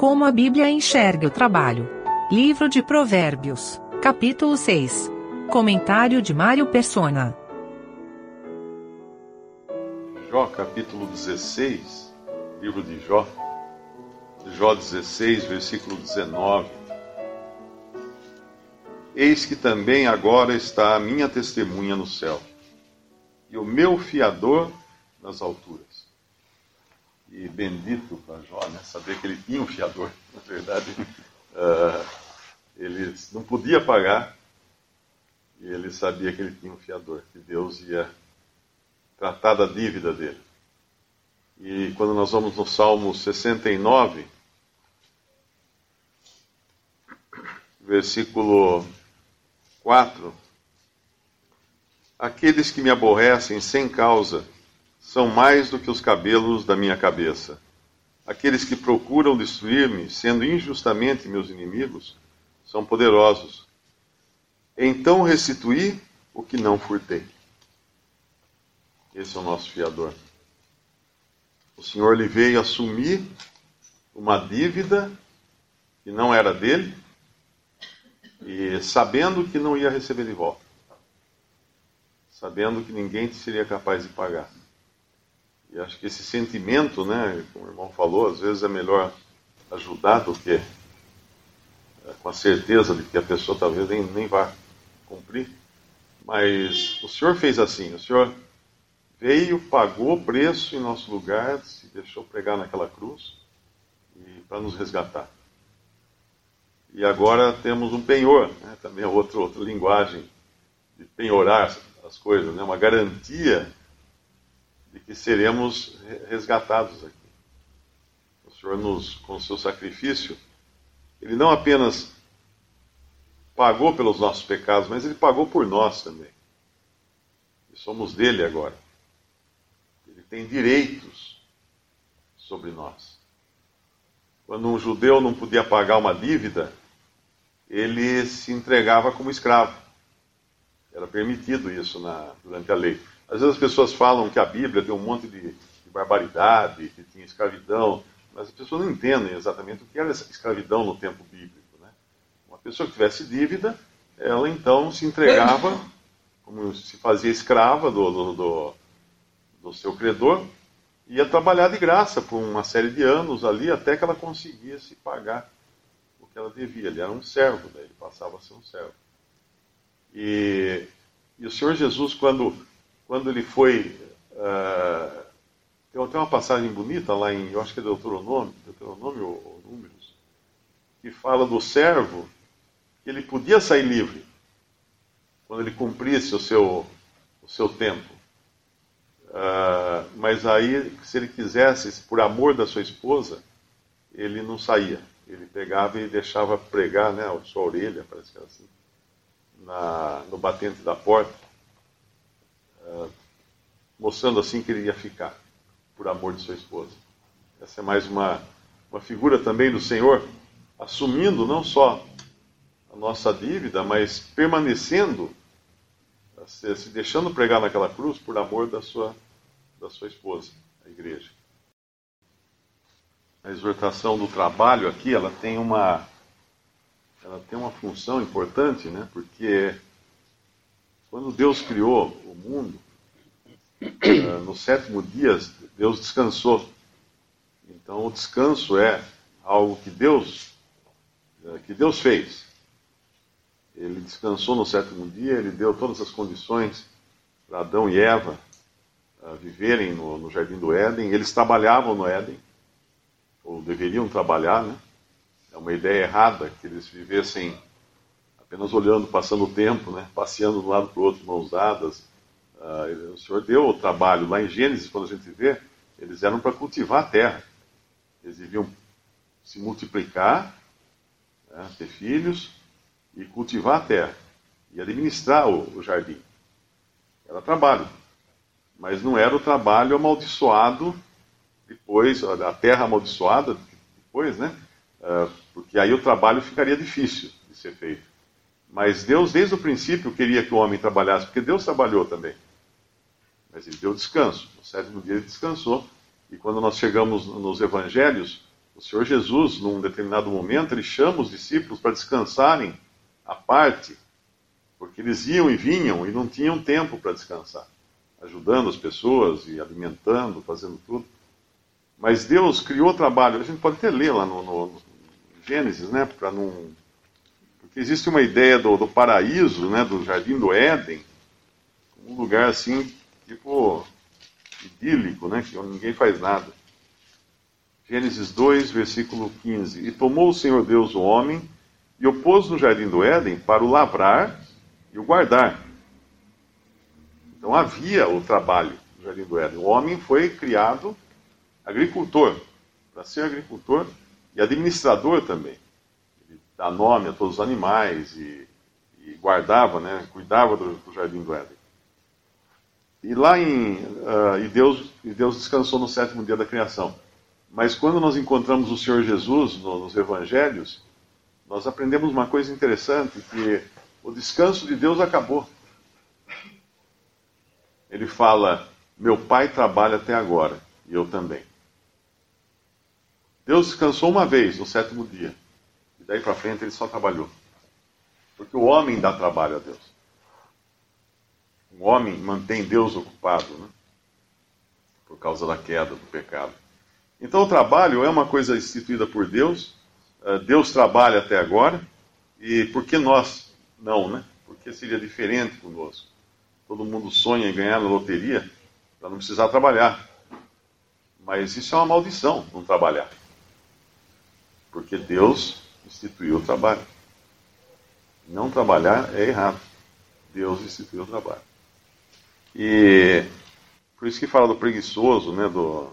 Como a Bíblia enxerga o trabalho. Livro de Provérbios, capítulo 6. Comentário de Mário Persona. Jó, capítulo 16, livro de Jó. Jó 16, versículo 19. Eis que também agora está a minha testemunha no céu, e o meu fiador nas alturas. E bendito para Jó, né? Saber que ele tinha um fiador. Na verdade, uh, ele não podia pagar, e ele sabia que ele tinha um fiador, que Deus ia tratar da dívida dele. E quando nós vamos no Salmo 69, versículo 4, aqueles que me aborrecem sem causa são mais do que os cabelos da minha cabeça. Aqueles que procuram destruir-me, sendo injustamente meus inimigos, são poderosos. Então restituí o que não furtei. Esse é o nosso fiador. O Senhor lhe veio assumir uma dívida que não era dele, e sabendo que não ia receber de volta, sabendo que ninguém seria capaz de pagar. E acho que esse sentimento, né, como o irmão falou, às vezes é melhor ajudar do que é, com a certeza de que a pessoa talvez nem, nem vá cumprir. Mas o Senhor fez assim, o Senhor veio, pagou o preço em nosso lugar, se deixou pregar naquela cruz para nos resgatar. E agora temos um penhor, né? também é outra, outra linguagem de penhorar as coisas, né? uma garantia de que seremos resgatados aqui. O Senhor, nos, com o seu sacrifício, Ele não apenas pagou pelos nossos pecados, mas Ele pagou por nós também. E somos dele agora. Ele tem direitos sobre nós. Quando um judeu não podia pagar uma dívida, ele se entregava como escravo. Era permitido isso na, durante a lei. Às vezes as pessoas falam que a Bíblia tem um monte de, de barbaridade, que tinha escravidão, mas as pessoas não entendem exatamente o que era escravidão no tempo bíblico. Né? Uma pessoa que tivesse dívida, ela então se entregava, como se fazia escrava do, do, do, do seu credor, ia trabalhar de graça por uma série de anos ali até que ela conseguisse pagar o que ela devia. Ele era um servo, né? ele passava a ser um servo. E, e o Senhor Jesus, quando quando ele foi. Uh, tem uma passagem bonita lá em, eu acho que é Deuteronômio, Deuteronômio ou, ou Números, que fala do servo que ele podia sair livre quando ele cumprisse o seu, o seu tempo. Uh, mas aí, se ele quisesse, por amor da sua esposa, ele não saía. Ele pegava e deixava pregar né, a sua orelha, parece que era assim, na, no batente da porta mostrando assim que ele ia ficar, por amor de sua esposa. Essa é mais uma, uma figura também do Senhor, assumindo não só a nossa dívida, mas permanecendo, se, se deixando pregar naquela cruz por amor da sua, da sua esposa, a igreja. A exortação do trabalho aqui, ela tem uma, ela tem uma função importante, né? Porque quando Deus criou o mundo, eh, no sétimo dia, Deus descansou. Então, o descanso é algo que Deus, eh, que Deus fez. Ele descansou no sétimo dia, ele deu todas as condições para Adão e Eva uh, viverem no, no, jardim do Éden. Eles trabalhavam no Éden, ou deveriam trabalhar, né? É uma ideia errada que eles vivessem apenas olhando, passando o tempo, né? passeando de um lado para o outro, mãos dadas, Uh, o Senhor deu o trabalho lá em Gênesis, quando a gente vê, eles eram para cultivar a terra. Eles deviam se multiplicar, né, ter filhos e cultivar a terra e administrar o, o jardim. Era trabalho, mas não era o trabalho amaldiçoado depois, a terra amaldiçoada depois, né? Uh, porque aí o trabalho ficaria difícil de ser feito. Mas Deus, desde o princípio, queria que o homem trabalhasse, porque Deus trabalhou também. Mas ele deu descanso. No sétimo dia ele descansou. E quando nós chegamos nos evangelhos, o Senhor Jesus, num determinado momento, ele chama os discípulos para descansarem à parte, porque eles iam e vinham e não tinham tempo para descansar, ajudando as pessoas e alimentando, fazendo tudo. Mas Deus criou trabalho, a gente pode até ler lá no, no Gênesis, né, para não. Porque existe uma ideia do, do paraíso, né, do jardim do Éden, um lugar assim, tipo idílico, né, que ninguém faz nada. Gênesis 2, versículo 15. E tomou o Senhor Deus o homem e o pôs no jardim do Éden para o lavrar e o guardar. Então havia o trabalho no jardim do Éden. O homem foi criado agricultor, para ser agricultor e administrador também. Dá nome a todos os animais e, e guardava, né, cuidava do, do, jardim do Éden. E lá em. Uh, e, Deus, e Deus descansou no sétimo dia da criação. Mas quando nós encontramos o Senhor Jesus no, nos evangelhos, nós aprendemos uma coisa interessante, que o descanso de Deus acabou. Ele fala: Meu pai trabalha até agora, e eu também. Deus descansou uma vez, no sétimo dia. Daí para frente ele só trabalhou. Porque o homem dá trabalho a Deus. O homem mantém Deus ocupado, né? Por causa da queda, do pecado. Então o trabalho é uma coisa instituída por Deus. Eh, Deus trabalha até agora. E por que nós não, né? Porque seria diferente conosco. Todo mundo sonha em ganhar na loteria para não precisar trabalhar. Mas isso é uma maldição, não trabalhar. Porque Deus instituiu o trabalho. Não trabalhar é errado. Deus instituiu o trabalho. E por isso que fala do preguiçoso, né, do,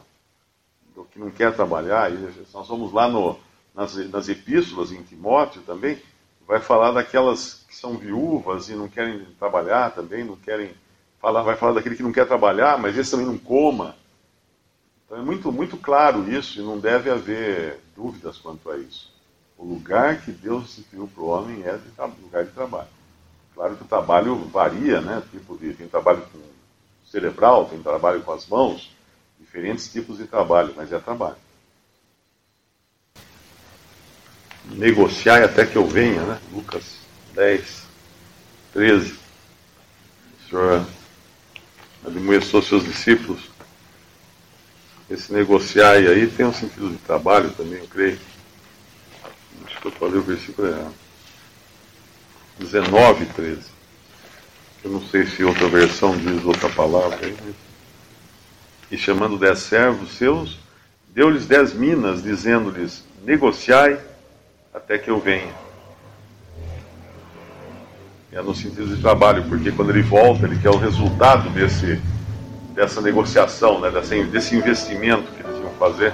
do que não quer trabalhar. E nós vamos lá no, nas, nas epístolas em Timóteo também, vai falar daquelas que são viúvas e não querem trabalhar também, não querem falar, vai falar daquele que não quer trabalhar, mas esse também não coma. Então é muito, muito claro isso e não deve haver dúvidas quanto a isso. Lugar que Deus instituiu para o homem é de lugar de trabalho. Claro que o trabalho varia, né? Tipo de, tem trabalho com cerebral, tem trabalho com as mãos, diferentes tipos de trabalho, mas é trabalho. Negociar até que eu venha, né? Lucas 10, 13. O Senhor admoestou seus discípulos esse negociar aí tem um sentido de trabalho também, eu creio. Acho que eu falei o versículo errado. 19, 13. Eu não sei se outra versão diz outra palavra aí, mas... E chamando dez servos seus, deu-lhes dez minas, dizendo-lhes: negociai até que eu venha. É no sentido de trabalho, porque quando ele volta, ele quer o resultado desse dessa negociação, né, desse, investimento que eles iam fazer.